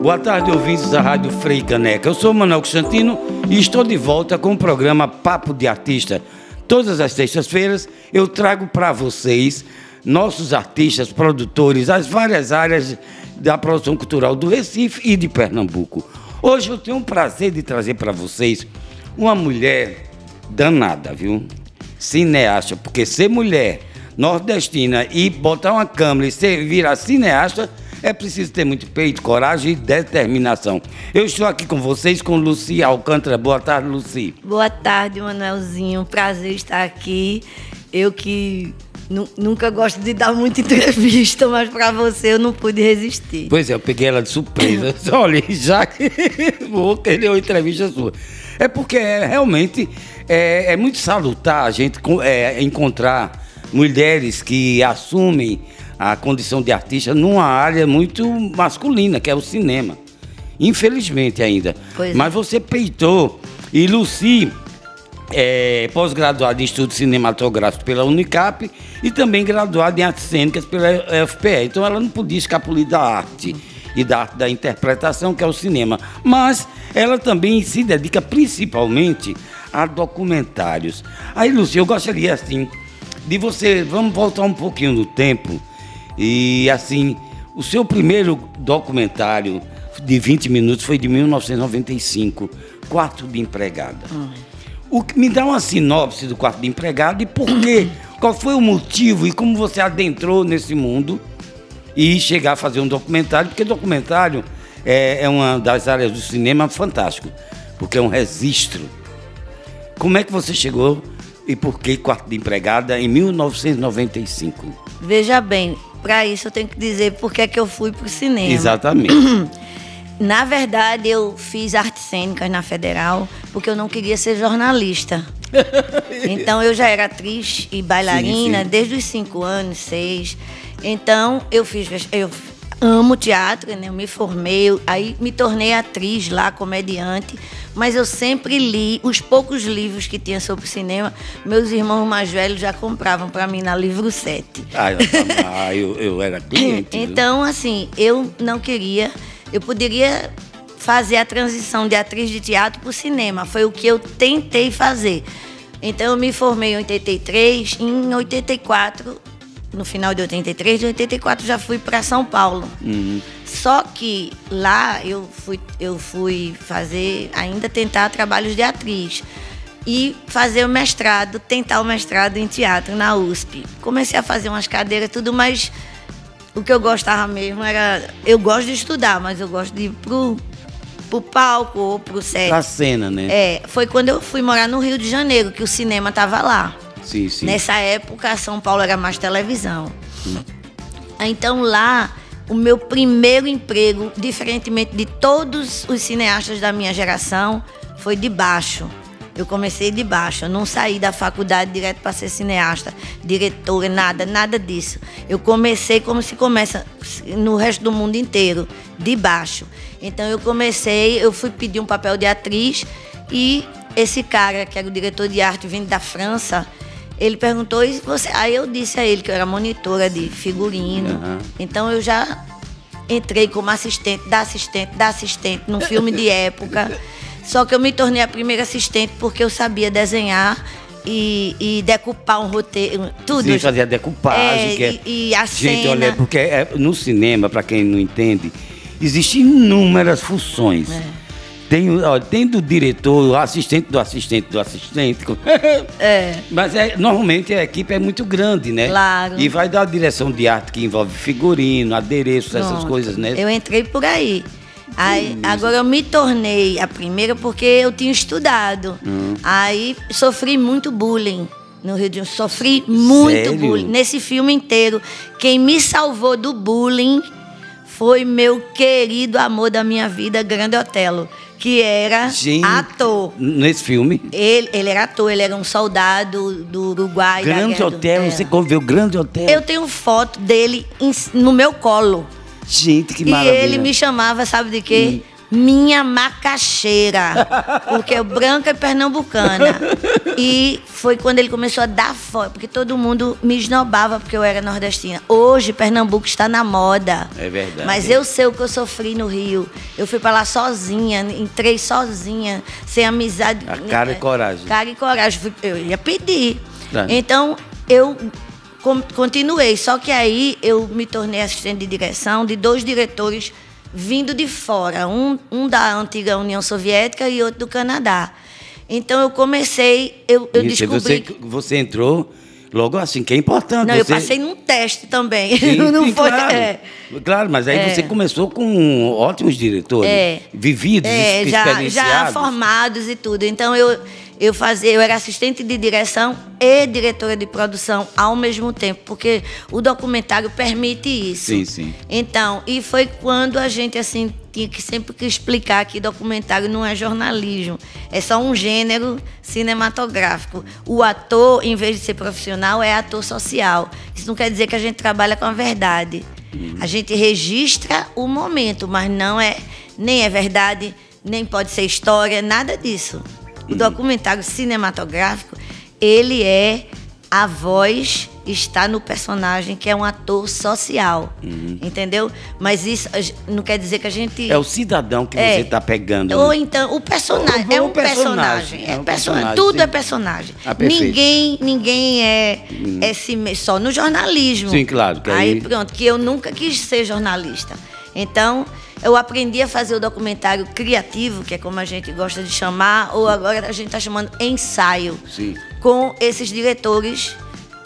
Boa tarde, ouvintes da Rádio Frei Caneca. Eu sou Manuel Constantino e estou de volta com o programa Papo de Artista. Todas as sextas-feiras eu trago para vocês nossos artistas, produtores, as várias áreas da produção cultural do Recife e de Pernambuco. Hoje eu tenho o prazer de trazer para vocês uma mulher danada, viu? Cineasta, porque ser mulher nordestina e botar uma câmera e ser, virar cineasta é preciso ter muito peito, coragem e determinação. Eu estou aqui com vocês com Luci Alcântara. Boa tarde, Luci. Boa tarde, Manuelzinho. Prazer estar aqui. Eu que nunca gosto de dar muita entrevista, mas para você eu não pude resistir. Pois é, eu peguei ela de surpresa. Olha, já que vou querer uma entrevista sua. É porque é, realmente é, é, muito salutar a gente é, encontrar mulheres que assumem a condição de artista numa área muito masculina, que é o cinema. Infelizmente ainda. Pois Mas é. você peitou. E Luci é pós-graduada em estudos cinematográficos pela Unicap e também graduada em artes cênicas pela FPE. Então ela não podia escapulir da arte e da arte da interpretação, que é o cinema. Mas ela também se dedica principalmente a documentários. Aí, Luci, eu gostaria assim de você, vamos voltar um pouquinho no tempo e assim, o seu primeiro documentário de 20 minutos foi de 1995, Quarto de Empregada. Hum. O que me dá uma sinopse do Quarto de Empregada e por quê? Qual foi o motivo e como você adentrou nesse mundo e chegar a fazer um documentário? Porque documentário é, é uma das áreas do cinema fantástico, porque é um registro. Como é que você chegou e por que Quarto de Empregada em 1995? Veja bem, para isso eu tenho que dizer por que, é que eu fui para o cinema. Exatamente. Na verdade, eu fiz artes cênicas na Federal porque eu não queria ser jornalista. então, eu já era atriz e bailarina sim, sim. desde os cinco anos, seis. Então, eu fiz. Eu amo teatro, né? Eu me formei, aí me tornei atriz lá, comediante mas eu sempre li os poucos livros que tinha sobre cinema. Meus irmãos mais velhos já compravam para mim na Livro 7. Ah, eu, eu era cliente. então, assim, eu não queria. Eu poderia fazer a transição de atriz de teatro para o cinema. Foi o que eu tentei fazer. Então, eu me formei em 83. Em 84, no final de 83, de 84 já fui para São Paulo. Uhum. Só que lá eu fui, eu fui fazer, ainda tentar trabalhos de atriz. E fazer o mestrado, tentar o mestrado em teatro na USP. Comecei a fazer umas cadeiras, tudo, mas o que eu gostava mesmo era. Eu gosto de estudar, mas eu gosto de ir pro, pro palco ou pro set. Pra cena, né? É, foi quando eu fui morar no Rio de Janeiro, que o cinema tava lá. Sim, sim. Nessa época, São Paulo era mais televisão. Hum. Então lá o meu primeiro emprego, diferentemente de todos os cineastas da minha geração, foi de baixo. Eu comecei de baixo, eu não saí da faculdade direto para ser cineasta, diretora, nada, nada disso. Eu comecei como se começa no resto do mundo inteiro, de baixo. Então eu comecei, eu fui pedir um papel de atriz e esse cara, que era o diretor de arte vindo da França, ele perguntou e você. Aí eu disse a ele que eu era monitora de figurino. Uhum. Então eu já entrei como assistente da assistente da assistente num filme de época. Só que eu me tornei a primeira assistente porque eu sabia desenhar e, e decupar um roteiro, tudo. Sim, fazia decupagem. É, que é... E, e, a Gente, cena... olha, porque é, no cinema, para quem não entende, existem inúmeras funções. É. Tem, ó, tem do diretor, o assistente do assistente do assistente. é. Mas é, normalmente a equipe é muito grande, né? Claro. E vai dar a direção de arte que envolve figurino, adereço, Pronto. essas coisas, né? Eu entrei por aí. Aí, agora eu me tornei a primeira porque eu tinha estudado. Hum. Aí sofri muito bullying no Rio de Janeiro. Sofri muito Sério? bullying. Nesse filme inteiro. Quem me salvou do bullying foi meu querido amor da minha vida, Grande Otelo que era Gente, ator. Nesse filme? Ele, ele era ator, ele era um soldado do Uruguai. Grande Hotel, você o Grande Hotel? Eu tenho foto dele em, no meu colo. Gente, que maravilha. E ele me chamava, sabe de quê? Hum. Minha macaxeira, porque eu branca e pernambucana. E foi quando ele começou a dar fora, porque todo mundo me esnobava porque eu era nordestina. Hoje Pernambuco está na moda. É verdade. Mas eu sei o que eu sofri no Rio. Eu fui para lá sozinha, entrei sozinha, sem amizade. A cara e coragem. Cara e coragem. Eu ia pedir. Tá. Então, eu continuei. Só que aí eu me tornei assistente de direção de dois diretores vindo de fora. Um, um da antiga União Soviética e outro do Canadá. Então, eu comecei, eu, eu Isso, descobri... você, que- você entrou logo assim, que é importante. Não, eu você- passei num teste também. Sim, não sim, foi... claro. é. Claro, mas aí É. você começou com ótimos diretores, É. vividos, É, já, já formados e tudo. Então eu, eu fazia, eu era assistente de direção e diretora de produção ao mesmo tempo, porque o documentário permite isso. Sim, sim. Então, e foi quando a gente assim tinha que sempre que explicar que documentário não é jornalismo, é só um gênero cinematográfico. O ator, em vez de ser profissional, é ator social. Isso não quer dizer que a gente trabalha com a verdade. A gente registra o momento, mas não é nem é verdade, nem pode ser história, nada disso. O documentário cinematográfico, ele é a voz está no personagem que é um ator social, entendeu? Mas isso não quer dizer que a gente É o cidadão que É. você está pegando. ou então o personagem Ou- é ou um o personagem, personagem, é é um personagem, tudo sim. é personagem. Ah, ninguém ninguém é, é si me- só no jornalismo. Sim, claro, aí aí- pronto, que eu nunca quis ser jornalista. Então, eu aprendi a fazer o documentário criativo, que é como a gente gosta de chamar, ou agora a gente está chamando ensaio, Sim. com esses diretores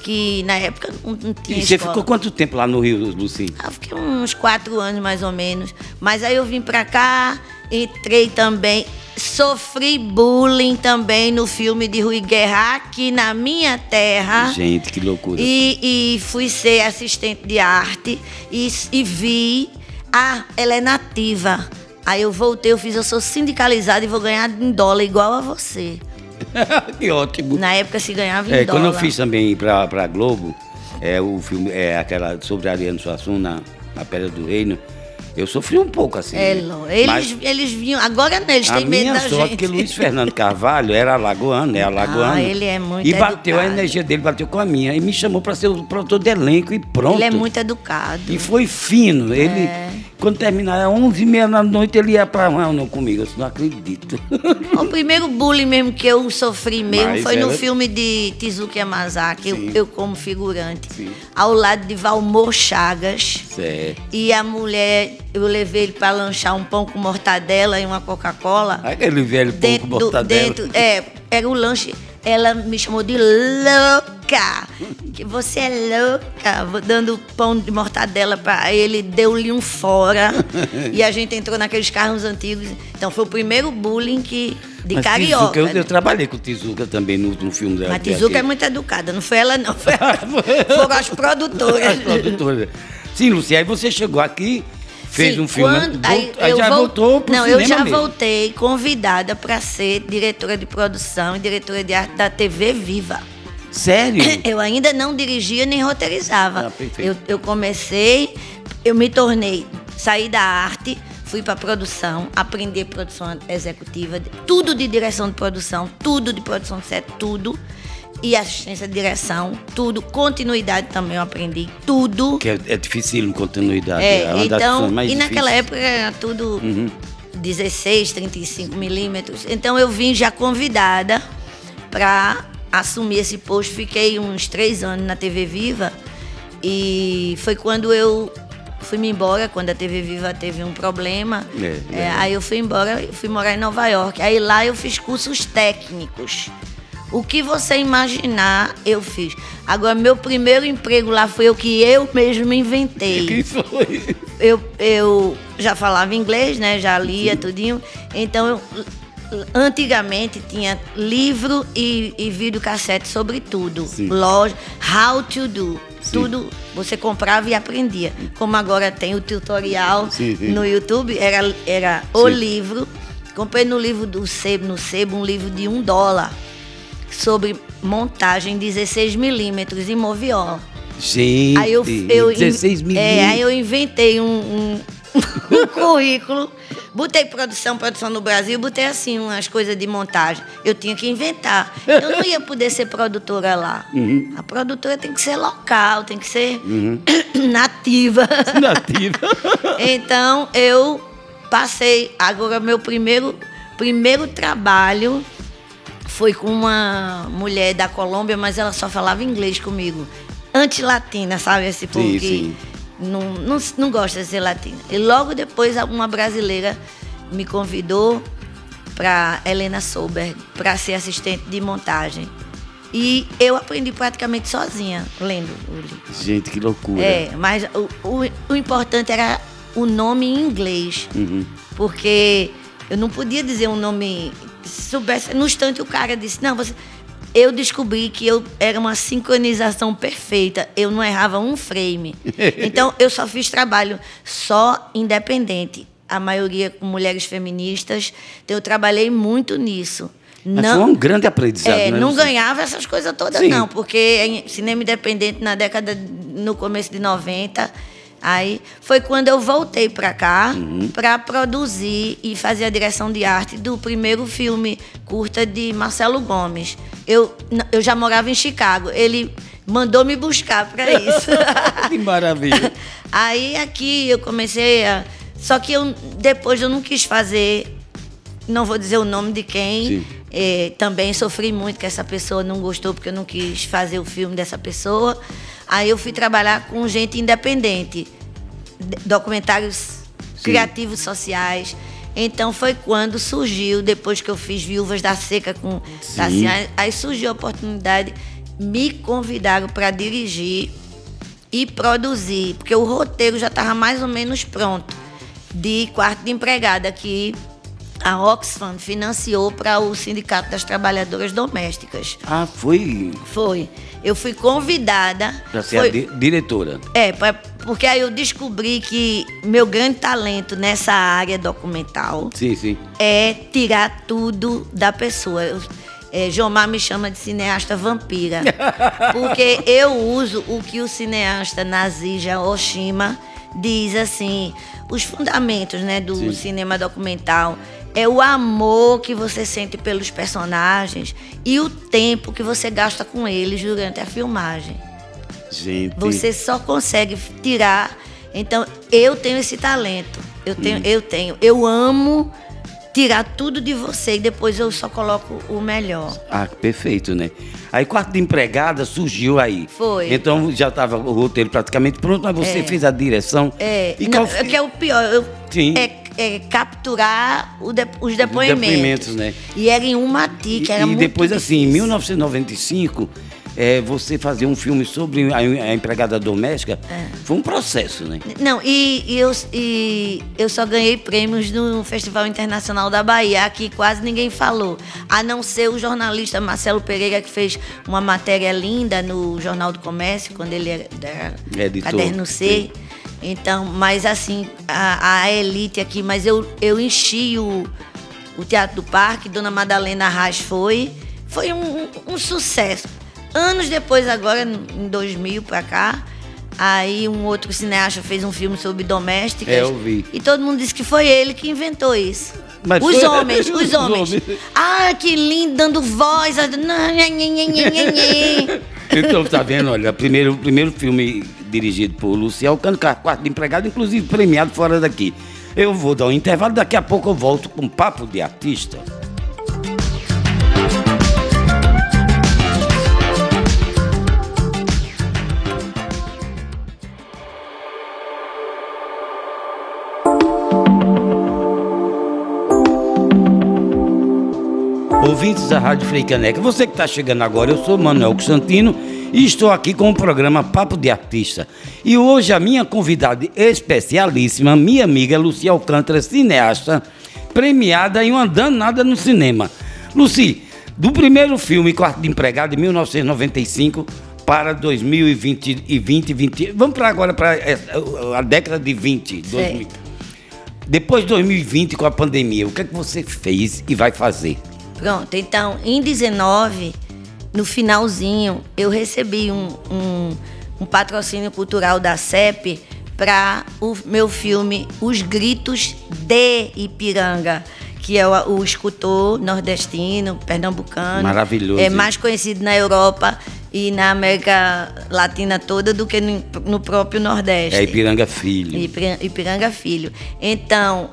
que na época não, tinha E você escola. ficou quanto tempo lá no Rio, Luci? Ah, fiquei uns quatro anos mais ou menos. Mas aí eu vim pra cá, entrei também. Sofri bullying também no filme de Rui Guerra, aqui na minha terra. Gente, que loucura. E, e fui ser assistente de arte e, e vi. Ah, ela é nativa. Aí eu voltei, eu fiz, eu sou sindicalizada e vou ganhar em dólar igual a você. que ótimo. Na época se ganhava em É, dólar. quando eu fiz também pra, pra Globo, é, o filme, é aquela sobre Ariano Suassuna, na Pedra do Reino, eu sofri um pouco assim. É, né? Eles, Mas eles vinham. Agora não, eles têm medo da sorte gente. é que Luiz Fernando Carvalho era alagoano, é alagoano. Ah, ele é muito E bateu, a educado. energia dele bateu com a minha. E me chamou para ser o produtor de elenco e pronto. Ele é muito educado. E foi fino. Ele, É. quando terminar, às 11h30 da noite, ele ia pra reunião comigo. Eu disse, não acredito. O primeiro bullying mesmo que eu sofri mesmo Mas foi no filme de Tizuki Yamazaki, eu, eu como figurante, Sim. ao lado de Valmor Chagas. Certo. E a mulher, eu levei ele para lanchar um pão com mortadela e uma Coca-Cola. Aquele velho pão Dentro, com do- mortadela. dentro, é, era o lanche. Ela me chamou de louca. Que você é louca. Dando pão de mortadela para ele, deu-lhe um fora. e a gente entrou naqueles carros antigos. Então foi o primeiro bullying que, de Mas carioca. Tizuka, eu, né? eu trabalhei com Tizuka também no, no filme dela. Mas Tizuka é muito educada, não foi ela, não. Foi foram as produtoras. As produtoras. Sim, Lucia, aí você chegou aqui, fez Sim, um filme. quando- aí volt- já vol- voltou pro Não, eu já mesmo. voltei convidada para ser diretora de produção e diretora de arte da TV Viva. Sério? Eu ainda não dirigia nem roteirizava. Ah, eu, eu comecei, eu me tornei, saí da arte, fui para produção, aprendi produção executiva, tudo de direção de produção, tudo de produção de set, tudo. E assistência de direção, tudo. Continuidade também eu aprendi, tudo. Que é, é difícil continuidade. É, então, funções mais e naquela época era tudo Uhum. 16, 35 milímetros. Então eu vim já convidada para assumir esse posto. Fiquei uns três anos na TV Viva e foi quando eu fui-me embora, quando a TV Viva teve um problema. É, É, é. aí eu fui embora e fui morar em Nova York. Aí lá eu fiz cursos técnicos. O que você imaginar, eu fiz. Agora, meu primeiro emprego lá foi o que eu mesmo inventei Que foi? eu, eu já falava inglês, né? Já lia tudinho. Então, eu, antigamente tinha livro e, e videocassete sobre tudo. Sim. Loja, how to do. Sim. Tudo você comprava e aprendia. Como agora tem o tutorial Sim, no YouTube, era, era o livro. Comprei no livro do Sebo, no Sebo, um livro de um dólar sobre montagem 16 milímetros em moviola. Gente, Aí eu, eu, 16 in- milímetros. é, aí eu inventei um, um- um currículo botei produção, produção no Brasil, botei assim umas coisas de montagem. Eu tinha que inventar. Eu não ia poder ser produtora lá. Uhum. A produtora tem que ser local, tem que ser uhum. nativa. Nativa. então eu passei agora meu primeiro primeiro trabalho foi com uma mulher da Colômbia, mas ela só falava inglês comigo. Anti-latina, sabe? Esse povo sim, que sim. Não, não, não gosta de ser latina. E logo depois, uma brasileira me convidou para Helena Sober para ser assistente de montagem. E eu aprendi praticamente sozinha, lendo o livro. Gente, que loucura. É, mas o, o, o importante era o nome em inglês. Uhum. Porque eu não podia dizer um nome. Se soubesse, no instante o cara disse: Não, você. Eu descobri que eu era uma sincronização perfeita. Eu não errava um frame. Então, eu só fiz trabalho só independente. A maioria com mulheres feministas. Então, eu trabalhei muito nisso. Mas não, foi um grande aprendizado. É, não, ganhava essas coisas todas, Sim. não. Porque cinema independente, na década, no começo de 90 Aí foi quando eu voltei para cá uhum. para produzir e fazer a direção de arte do primeiro filme curta de Marcelo Gomes. Eu, eu já morava em Chicago. Ele mandou me buscar para isso. que maravilha. Aí aqui eu comecei a. Só que eu, depois eu não quis fazer. Não vou dizer o nome de quem. É, também sofri muito que essa pessoa não gostou porque eu não quis fazer o filme dessa pessoa. Aí eu fui trabalhar com gente independente, documentários Sim. criativos sociais. Então foi quando surgiu, depois que eu fiz Viúvas da Seca com Tassiane, aí surgiu a oportunidade, me convidaram para dirigir e produzir, porque o roteiro já estava mais ou menos pronto, de quarto de empregada, que a Oxfam financiou para o Sindicato das Trabalhadoras Domésticas. Ah, foi? Foi. Eu fui convidada. Para ser foi, a di diretora. É, pra, porque aí eu descobri que meu grande talento nessa área documental sim, sim. é tirar tudo da pessoa. Eu, é, Jomar me chama de cineasta vampira. porque eu uso o que o cineasta Nazija Oshima diz assim, os fundamentos né, do sim. cinema documental é o amor que você sente pelos personagens e o tempo que você gasta com eles durante a filmagem. Gente. Você só consegue tirar. Então, eu tenho esse talento. Eu tenho, hum. eu tenho. Eu amo tirar tudo de você e depois eu só coloco o melhor. Ah, perfeito, né? Aí quarto de empregada surgiu aí. Foi. Então já estava o roteiro praticamente pronto, mas você é. fez a direção. É. E qual... É que é o pior. Eu, Sim. É é, capturar de, os depoimentos. depoimentos né? E era em uma que era e, muito E depois, difícil. assim, em 1995, é, você fazer um filme sobre a, a empregada doméstica é. foi um processo, né? Não, e, e, eu, e eu só ganhei prêmios no Festival Internacional da Bahia, que quase ninguém falou. A não ser o jornalista Marcelo Pereira, que fez uma matéria linda no Jornal do Comércio, quando ele era, era Editor. Caderno C. Sim. Então, mas assim, a, a elite aqui, mas eu, eu enchi o, o Teatro do Parque, Dona Madalena Arras foi. Foi um, um, um sucesso. Anos depois, agora, em 2000 para cá, aí um outro cineasta fez um filme sobre domésticas. É, eu vi. E todo mundo disse que foi ele que inventou isso. Mas os foi... homens, os, homens. Ah, que lindo, dando voz. então, tá vendo, olha, o primeiro, primeiro filme dirigido por Luciel Cano, quarto de empregado, inclusive premiado fora daqui. Eu vou dar um intervalo, daqui a pouco eu volto com papo de artista. Ouvintes da Rádio Freicaneca, você que está chegando agora, eu sou Manuel Constantino e estou aqui com o programa Papo de Artista. E hoje a minha convidada especialíssima, minha amiga Luci Alcântara, cineasta, premiada em uma danada no cinema. Luci, do primeiro filme Quarto de Empregado, de 1995 para 2020 e 2020. Vamos para agora para a década de 20. 2000. Depois de 2020 com a pandemia, o que é que você fez e vai fazer? Pronto, então em 19 no finalzinho, eu recebi um, um, um patrocínio cultural da CEP para o meu filme Os Gritos de Ipiranga, que é o, o escultor nordestino, pernambucano. Maravilhoso. É mais conhecido na Europa e na América Latina toda do que no, no próprio Nordeste. É Ipiranga Filho. Ipiranga, Ipiranga Filho. Então,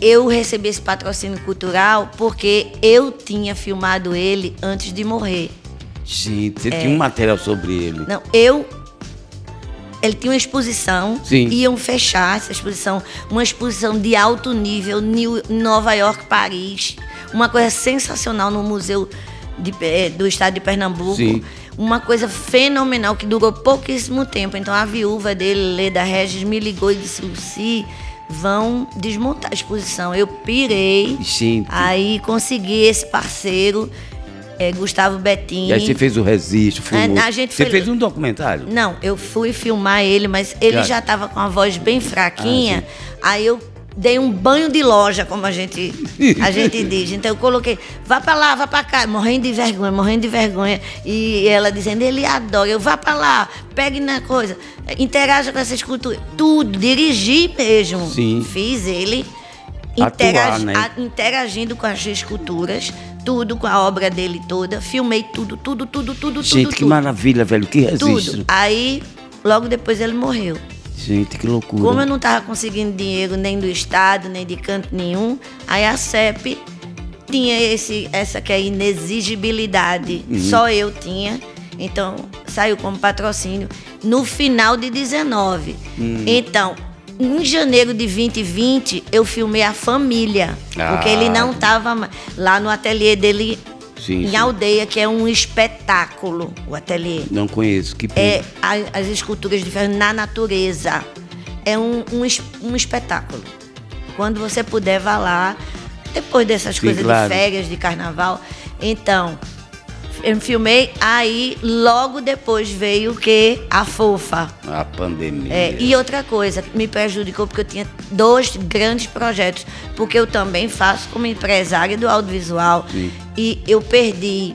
eu recebi esse patrocínio cultural porque eu tinha filmado ele antes de morrer. Gente, você tinha um material sobre ele. Não, eu. Ele tinha uma exposição, Sim. iam fechar essa exposição, uma exposição de alto nível, New- Nova York, Paris, uma coisa sensacional no Museu de Pe- do Estado de Pernambuco. Sim. Uma coisa fenomenal que durou pouquíssimo tempo. Então a viúva dele, Leda Regis, me ligou e disse: Luci, vão desmontar a exposição. Eu pirei. Gente. Aí consegui esse parceiro, eh, Gustavo Bettini. E aí você fez o filmou. É, a gente Você foi- fez um documentário? Não, eu fui filmar ele, mas ele Já. já estava com a voz bem fraquinha. Ah, aí eu dei um banho de loja, como a gente, a gente diz. Então eu coloquei, vá pra lá, vá pra cá, morrendo de vergonha, morrendo de vergonha. E ela dizendo, ele adora, eu vá pra lá, pegue na coisa, interaja com essa escultura. Tudo, dirigi mesmo. Sim. Fiz ele Atuar, né? a- interagindo com as esculturas, tudo com a obra dele toda. Filmei tudo, tudo, tudo, tudo, Gente, tudo. que tudo. maravilha, velho. Que registro. Tudo. Aí, logo depois ele morreu. Gente, que loucura. Como eu não estava conseguindo dinheiro nem do Estado, nem de canto nenhum, aí a CEP tinha esse, essa que é a inexigibilidade. Uhum. Só eu tinha. Então, saiu como patrocínio no final de 19. Uhum. Então, em janeiro de 2020, eu filmei a família. Porque Ah. ele não estava lá no ateliê dele Sim, em sim. aldeia, que é um espetáculo, o ateliê Não conheço. Que pena. é a- as esculturas de ferro na natureza. É um, um, um espetáculo. Quando você puder, vá lá. Depois dessas Sim, coisas claro. de férias, de carnaval. Então, filmei, aí logo depois veio o que? A fofa. A pandemia. É, e outra coisa me prejudicou, porque eu tinha dois grandes projetos, porque eu também faço como empresária do audiovisual. Sim. E eu perdi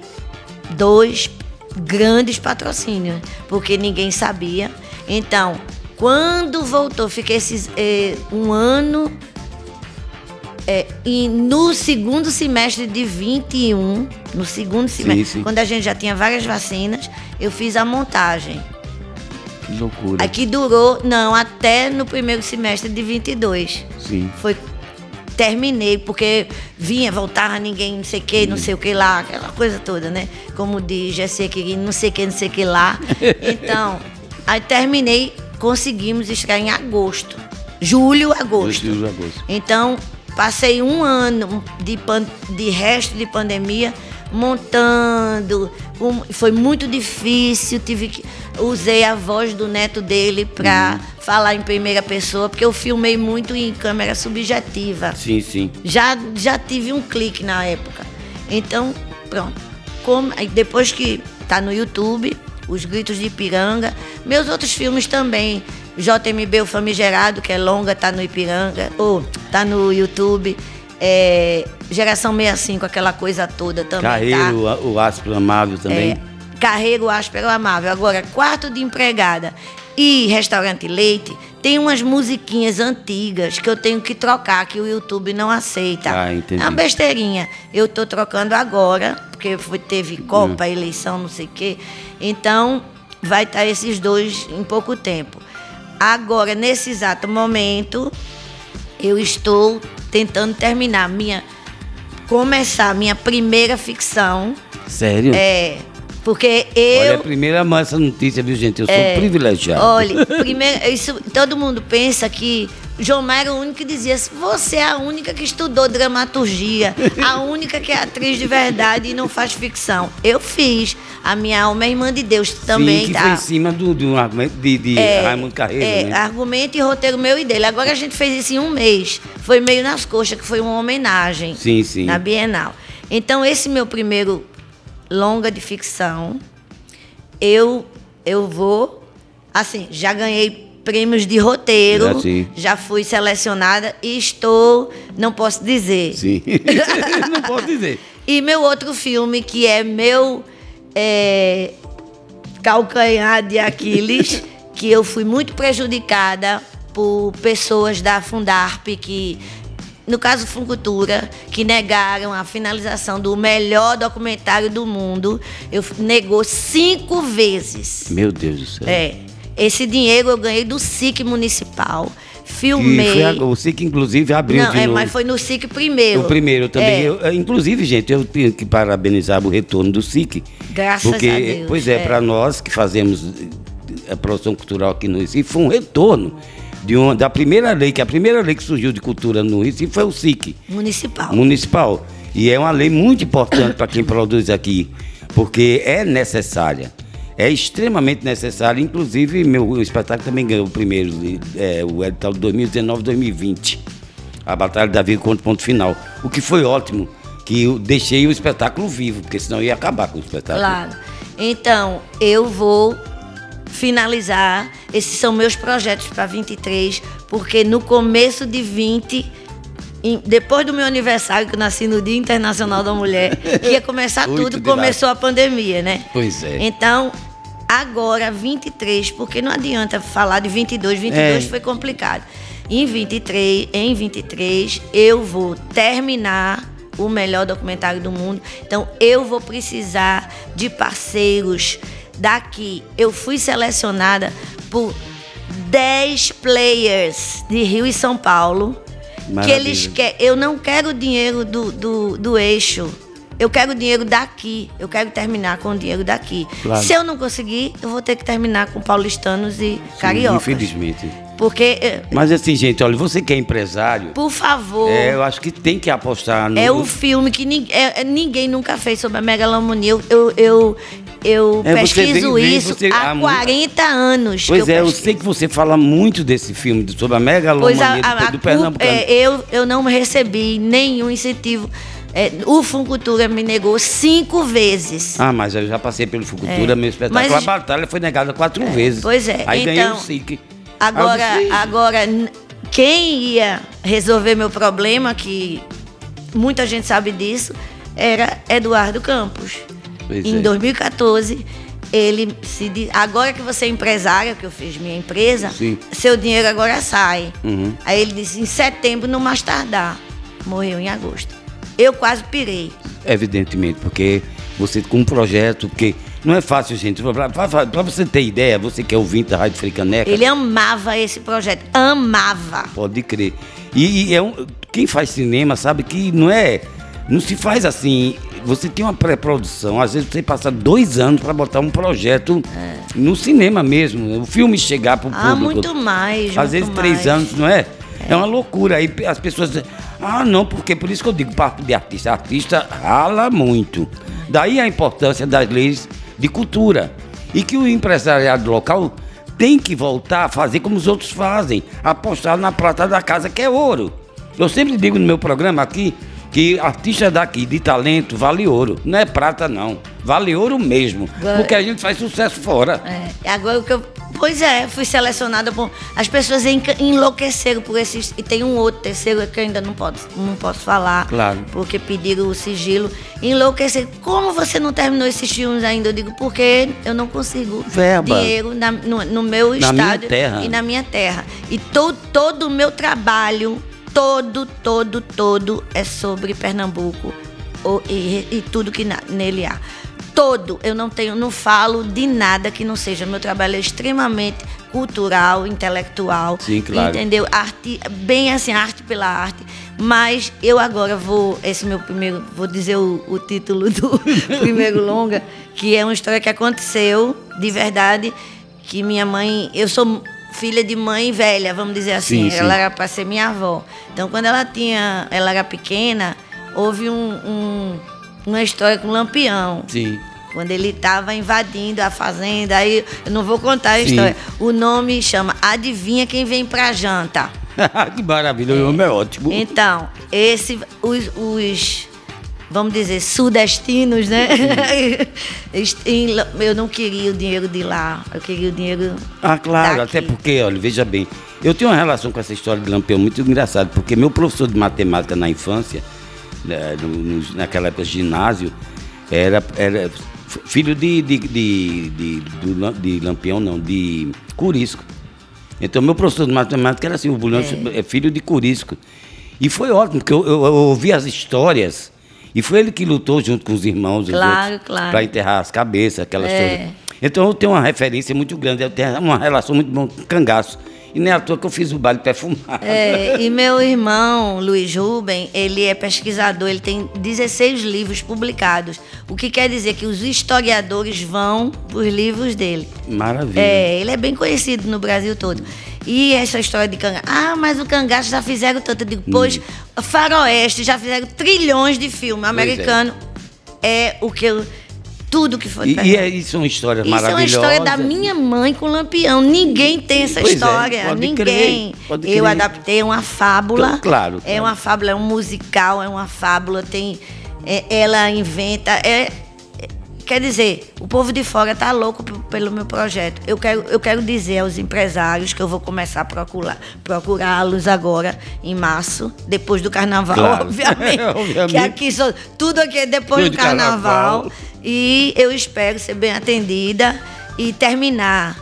dois grandes patrocínios, porque ninguém sabia. Então, quando voltou, fiquei esses, eh, um ano. Eh, e no segundo semestre de 21, no segundo semestre, sim. quando a gente já tinha várias vacinas, eu fiz a montagem. Que loucura. Aqui durou, não, até no primeiro semestre de 22. Sim. Foi. Terminei, porque vinha, voltava, ninguém, não sei o que, não sei o que lá, aquela coisa toda, né? Como diz Jessé Quirino, não sei o que, não sei o que lá. Então, aí terminei, conseguimos estrear em agosto. Julho, agosto. Julho, agosto. Então, passei um ano de, pan- de resto de pandemia montando. com- Foi muito difícil, tive que. Usei a voz do neto dele para falar em primeira pessoa, porque eu filmei muito em câmera subjetiva. Sim, sim. Já, já tive um clique na época. Então, pronto. Como, depois que tá no YouTube, Os Gritos de Ipiranga, meus outros filmes também. JMB O Famigerado, que é longa, tá no Ipiranga, ou tá no YouTube. É, Geração 65, aquela coisa toda também. tá? Carreiro, a- o áspero amável também. É, Carreiro Áspero Amável. Agora, quarto de empregada e restaurante leite, tem umas musiquinhas antigas que eu tenho que trocar, que o YouTube não aceita. Ah, entendi. É uma besteirinha. Eu tô trocando agora, porque foi- teve Copa, Hum. eleição, não sei o quê. Então, vai estar esses dois em pouco tempo. Agora, nesse exato momento, eu estou tentando terminar minha começar minha primeira ficção. Sério? É, porque Olha, eu a primeira mão essa notícia, viu, gente? Eu sou é, privilegiado. Olha, primeiro, isso, todo mundo pensa que João Maia era o único que dizia assim, você é a única que estudou dramaturgia, a única que é atriz de verdade e não faz ficção. Eu fiz. A minha alma é irmã de Deus também, Sim, que tá? foi em cima do, do argumento de, de Raimundo Carreiro, é, né? argumento e roteiro meu e dele. Agora a gente fez isso em um mês. Foi meio nas coxas, que foi uma homenagem Sim, sim. na Bienal. Então, esse meu primeiro longa de ficção, eu, eu vou. Assim, já ganhei prêmios de roteiro, Já, sim. já fui selecionada e estou. Não posso dizer. Sim. não posso dizer. E meu outro filme, que é meu é, calcanhar de Aquiles, que eu fui muito prejudicada por pessoas da Fundarp que no caso Funcultura, que negaram a finalização do melhor documentário do mundo, eu negou cinco vezes. Meu Deus do céu. É. Esse dinheiro eu ganhei do SIC municipal. Filmei. A, o SIC, inclusive, abriu Não, é, novo. mas foi no SIC primeiro. O primeiro também. É. Eu, inclusive, gente, eu tenho que parabenizar o retorno do SIC. Graças porque, a Deus, Pois é, é. para nós que fazemos a produção cultural aqui no Recife, foi um retorno de uma, da primeira lei, que a primeira lei que surgiu de cultura no Recife foi o SIC Municipal. municipal. E é uma lei muito importante para quem produz aqui, porque é necessária. É extremamente necessária. Inclusive, meu espetáculo também ganhou o primeiro, é, o edital de 2019-2020. A Batalha da Vida contra o ponto final. O que foi ótimo, que eu deixei o espetáculo vivo, porque senão ia acabar com o espetáculo. Claro. Então, eu vou finalizar. Esses são meus projetos para 23, porque no começo de 20, em- depois do meu aniversário, que eu nasci no Dia Internacional da Mulher, que ia começar tudo, começou a pandemia, né? Pois é. Então, agora 23, porque não adianta falar de 22, 22 É. foi complicado. Em 23, em 23 eu vou terminar o melhor documentário do mundo. Então eu vou precisar de parceiros daqui. Eu fui selecionada por 10 players de Rio e São Paulo. Que Maravilha. eles querem. Eu não quero o dinheiro do, do, do eixo. Eu quero o dinheiro daqui. Eu quero terminar com o dinheiro daqui. Claro. Se eu não conseguir, eu vou ter que terminar com paulistanos e cariocas. Infelizmente. Porque, eh, Mas assim, gente, olha, você que é empresário, por favor, é, eu acho que tem que apostar no. é o filme que nin- é- é- ninguém nunca fez sobre a megalomonia. Eu, eu, eu, eu É, pesquiso vem- vem- isso você- há há mu- 40 anos. Pois é, eu pesquiso. sei que você fala muito desse filme, sobre a Pois megalomania a, a, do, a do culpa- Pernambucano. é, eu, eu não recebi nenhum incentivo. É, o Funcultura me negou cinco vezes. Ah, mas eu já passei pelo Fucultura, É. meu espetáculo. Mas- A batalha foi negada quatro vezes. pois é, Aí ganhei então, o SIC. Agora, agora, quem ia resolver meu problema, que muita gente sabe disso, era Eduardo Campos. Pois em é. 2014, ele se di- agora que você é empresária, que eu fiz minha empresa, Sim. seu dinheiro agora sai. Uhum. Aí ele disse, em setembro, não mais tardar. Morreu em agosto. Eu quase pirei. Evidentemente, porque você com um projeto, porque não é fácil, gente. Para você ter ideia, você que é ouvinte da Rádio Fricaneca, Ele amava esse projeto, amava. pode crer. E, e é um, quem faz cinema sabe que não é. Não se faz assim. Você tem uma pré-produção, às vezes você passa dois anos para botar um projeto no cinema mesmo. O filme chegar para o Ah, público. muito mais. Às muito vezes três mais. anos, não é? É uma loucura. Aí as pessoas ah, não, porque por isso que eu digo parte de artista. Artista rala muito. Daí a importância das leis de cultura. E que o empresariado local tem que voltar a fazer como os outros fazem, apostar na prata da casa, que é ouro. Eu sempre digo no meu programa aqui que artista daqui de talento vale ouro. Não é prata, não. Vale ouro mesmo. Porque a gente faz sucesso fora. É, agora o que eu. Pois é, fui selecionada por. As pessoas enlouqueceram por esses. E tem um outro terceiro que eu ainda não posso, não posso falar. Claro. Porque pediram o sigilo. Enlouqueceram. Como você não terminou esses filmes ainda? Eu digo, porque eu não consigo Verba. dinheiro na- no, no meu Na minha estado terra. e na minha terra. E to, todo o meu trabalho, todo, todo, todo é sobre Pernambuco e, e tudo que na- nele há. Todo, eu não tenho, não falo de nada que não seja. Meu trabalho é extremamente cultural, intelectual. Sim, claro. Entendeu? Arte, bem assim, arte pela arte. Mas eu agora vou, esse meu primeiro, vou dizer o, o título do primeiro longa, que é uma história que aconteceu de verdade, que minha mãe, eu sou filha de mãe velha, vamos dizer assim. Sim, sim. ela era para ser minha avó. Então, quando ela tinha, ela era pequena, houve um, um- uma história com o Lampião. Sim. Quando ele estava invadindo a fazenda, aí eu não vou contar a Sim. história. O nome chama Adivinha quem vem pra janta. que maravilha, o nome é ótimo. Então, esse, os, os, vamos dizer, sudestinos, né? Eu não queria o dinheiro de lá, eu queria o dinheiro. Ah, claro, daqui. até porque, olha, veja bem, eu tenho uma relação com essa história de Lampião muito engraçada, porque meu professor de matemática na infância, né, naquela época ginásio, era, era filho de, de, de, de, de Lampião, não, de Curisco. Então, meu professor de matemática era assim, o Bulhões é. é filho de Curisco. E foi ótimo, porque eu, eu, eu, ouvi as histórias, e foi ele que lutou junto com os irmãos, claro, claro. para enterrar as cabeças, aquelas é. coisas. Então, eu tenho uma referência muito grande, eu tenho uma relação muito boa com cangaço. E nem à toa que eu fiz o baile perfumado. É, e meu irmão, Luiz Rubem, ele é pesquisador, ele tem 16 livros publicados. O que quer dizer que os historiadores vão por livros dele. Maravilha. É, ele é bem conhecido no Brasil todo. E essa história de cangaço. Ah, mas o cangaço já fizeram tanto. Eu digo, pois, hum. faroeste, já fizeram trilhões de filmes. É. Americano é. é o que eu tudo que foi. E, e é, isso são histórias isso maravilhosas. Isso é uma história da minha mãe com Lampião. Ninguém tem essa pois é, história. É, Ninguém. Crer, eu adaptei uma fábula. Então, claro, É uma fábula, é um musical, é uma fábula. Tem, é, ela inventa. É, quer dizer, o povo de fora está louco pelo meu projeto. Eu quero, eu quero dizer aos empresários que eu vou começar a procurar, procurá-los agora, em março, depois do carnaval, claro. obviamente, obviamente. Que aqui só, tudo aqui é depois do carnaval. carnaval. E eu espero ser bem atendida e terminar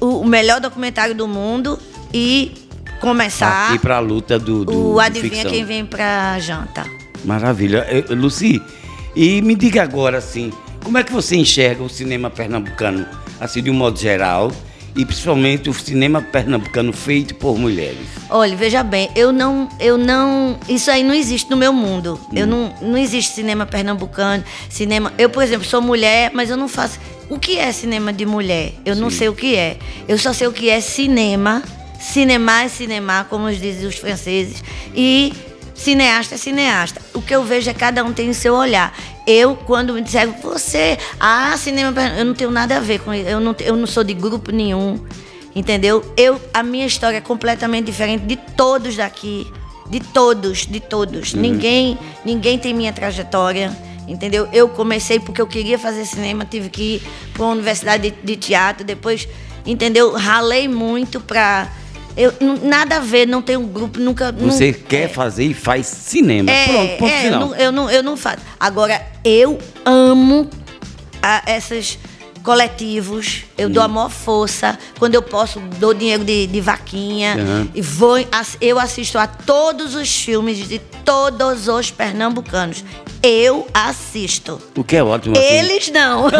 o, o melhor documentário do mundo e começar. E para a luta do, do. O Adivinha Quem Vem para Janta. Maravilha. Luci, e me diga agora, assim, como é que você enxerga o cinema pernambucano, assim, de um modo geral? e principalmente o cinema pernambucano feito por mulheres? Olha, veja bem, eu não, eu não, isso aí não existe no meu mundo. Hum. Eu não, não existe cinema pernambucano, cinema. Eu, por exemplo, sou mulher, mas eu não faço. O que é cinema de mulher? Eu Sim. não sei o que é. Eu só sei o que é cinema. Cinema é cinema, como dizem os franceses. E cineasta é cineasta. O que eu vejo é cada um tem o seu olhar. Eu, quando me disseram, você, ah, cinema, eu não tenho nada a ver com isso. Eu não, eu não sou de grupo nenhum, entendeu? Eu, a minha história é completamente diferente de todos daqui. De todos, de todos. Uhum. Ninguém, ninguém tem minha trajetória, entendeu? Eu comecei porque eu queria fazer cinema, tive que ir para uma universidade de, de teatro, depois, entendeu? Ralei muito para eu, nada a ver, não tem um grupo, nunca. Você não, quer é, fazer e faz cinema. É, Pronto, ponto é, final. Eu não, eu não faço. Agora, eu amo a, essas coletivos, eu dou a maior força. Quando eu posso, dou dinheiro de, de vaquinha. Uhum. E vou, eu assisto a todos os filmes de todos os pernambucanos. Eu assisto. O que é ótimo. Assim. Eles não.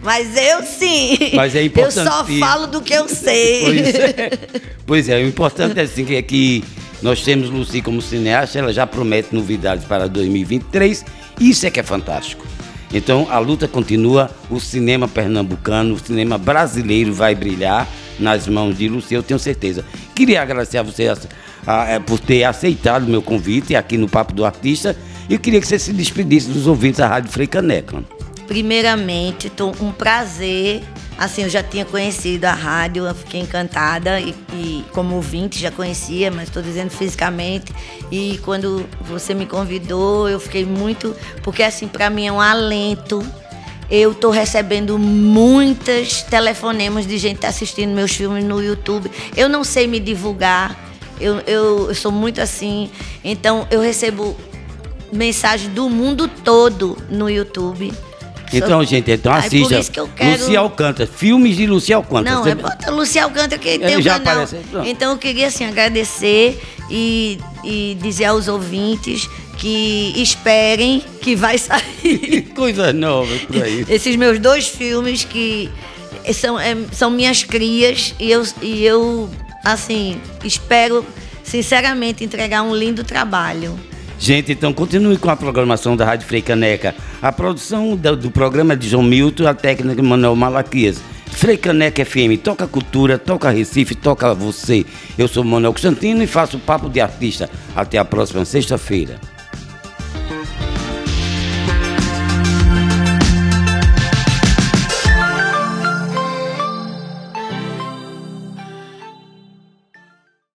Mas eu sim. Mas é importante. Eu só falo do que eu sei. Pois é. Pois é, o importante é assim é que nós temos Lucy como cineasta, ela já promete novidades para 2023. Isso é que é fantástico. Então a luta continua, o cinema pernambucano, o cinema brasileiro vai brilhar nas mãos de Lucy, eu tenho certeza. Queria agradecer a você a, é, por ter aceitado o meu convite aqui no Papo do Artista e queria que você se despedisse dos ouvintes da Rádio Frei Caneca. Primeiramente, tô um prazer. Assim, eu já tinha conhecido a rádio, eu fiquei encantada e, e como ouvinte já conhecia, mas estou dizendo fisicamente. E quando você me convidou, eu fiquei muito, porque assim para mim é um alento. Eu estou recebendo muitas telefonemas de gente assistindo meus filmes no YouTube. Eu não sei me divulgar. Eu, eu, eu sou muito assim. Então eu recebo mensagem do mundo todo no YouTube. Então, gente, então assista. Ai, que eu quero... Lucia Alcântara, filmes de Lucia Alcântara. Não, Você... é bota Lucia Alcântara que tem um já canal. Aparece. Então eu queria assim agradecer e, e dizer aos ouvintes que esperem que vai sair. Coisa nova por aí. Esses meus dois filmes que são, é, são minhas crias e eu, e eu, assim, espero sinceramente entregar um lindo trabalho. Gente, então continue com a programação da Rádio Frei Caneca. A produção do, do programa é de João Milton, a técnica de Manuel Malaquias. Frei Caneca FM, toca cultura, toca Recife, toca você. Eu sou Manuel Constantino e faço o Papo de Artista. Até a próxima sexta-feira.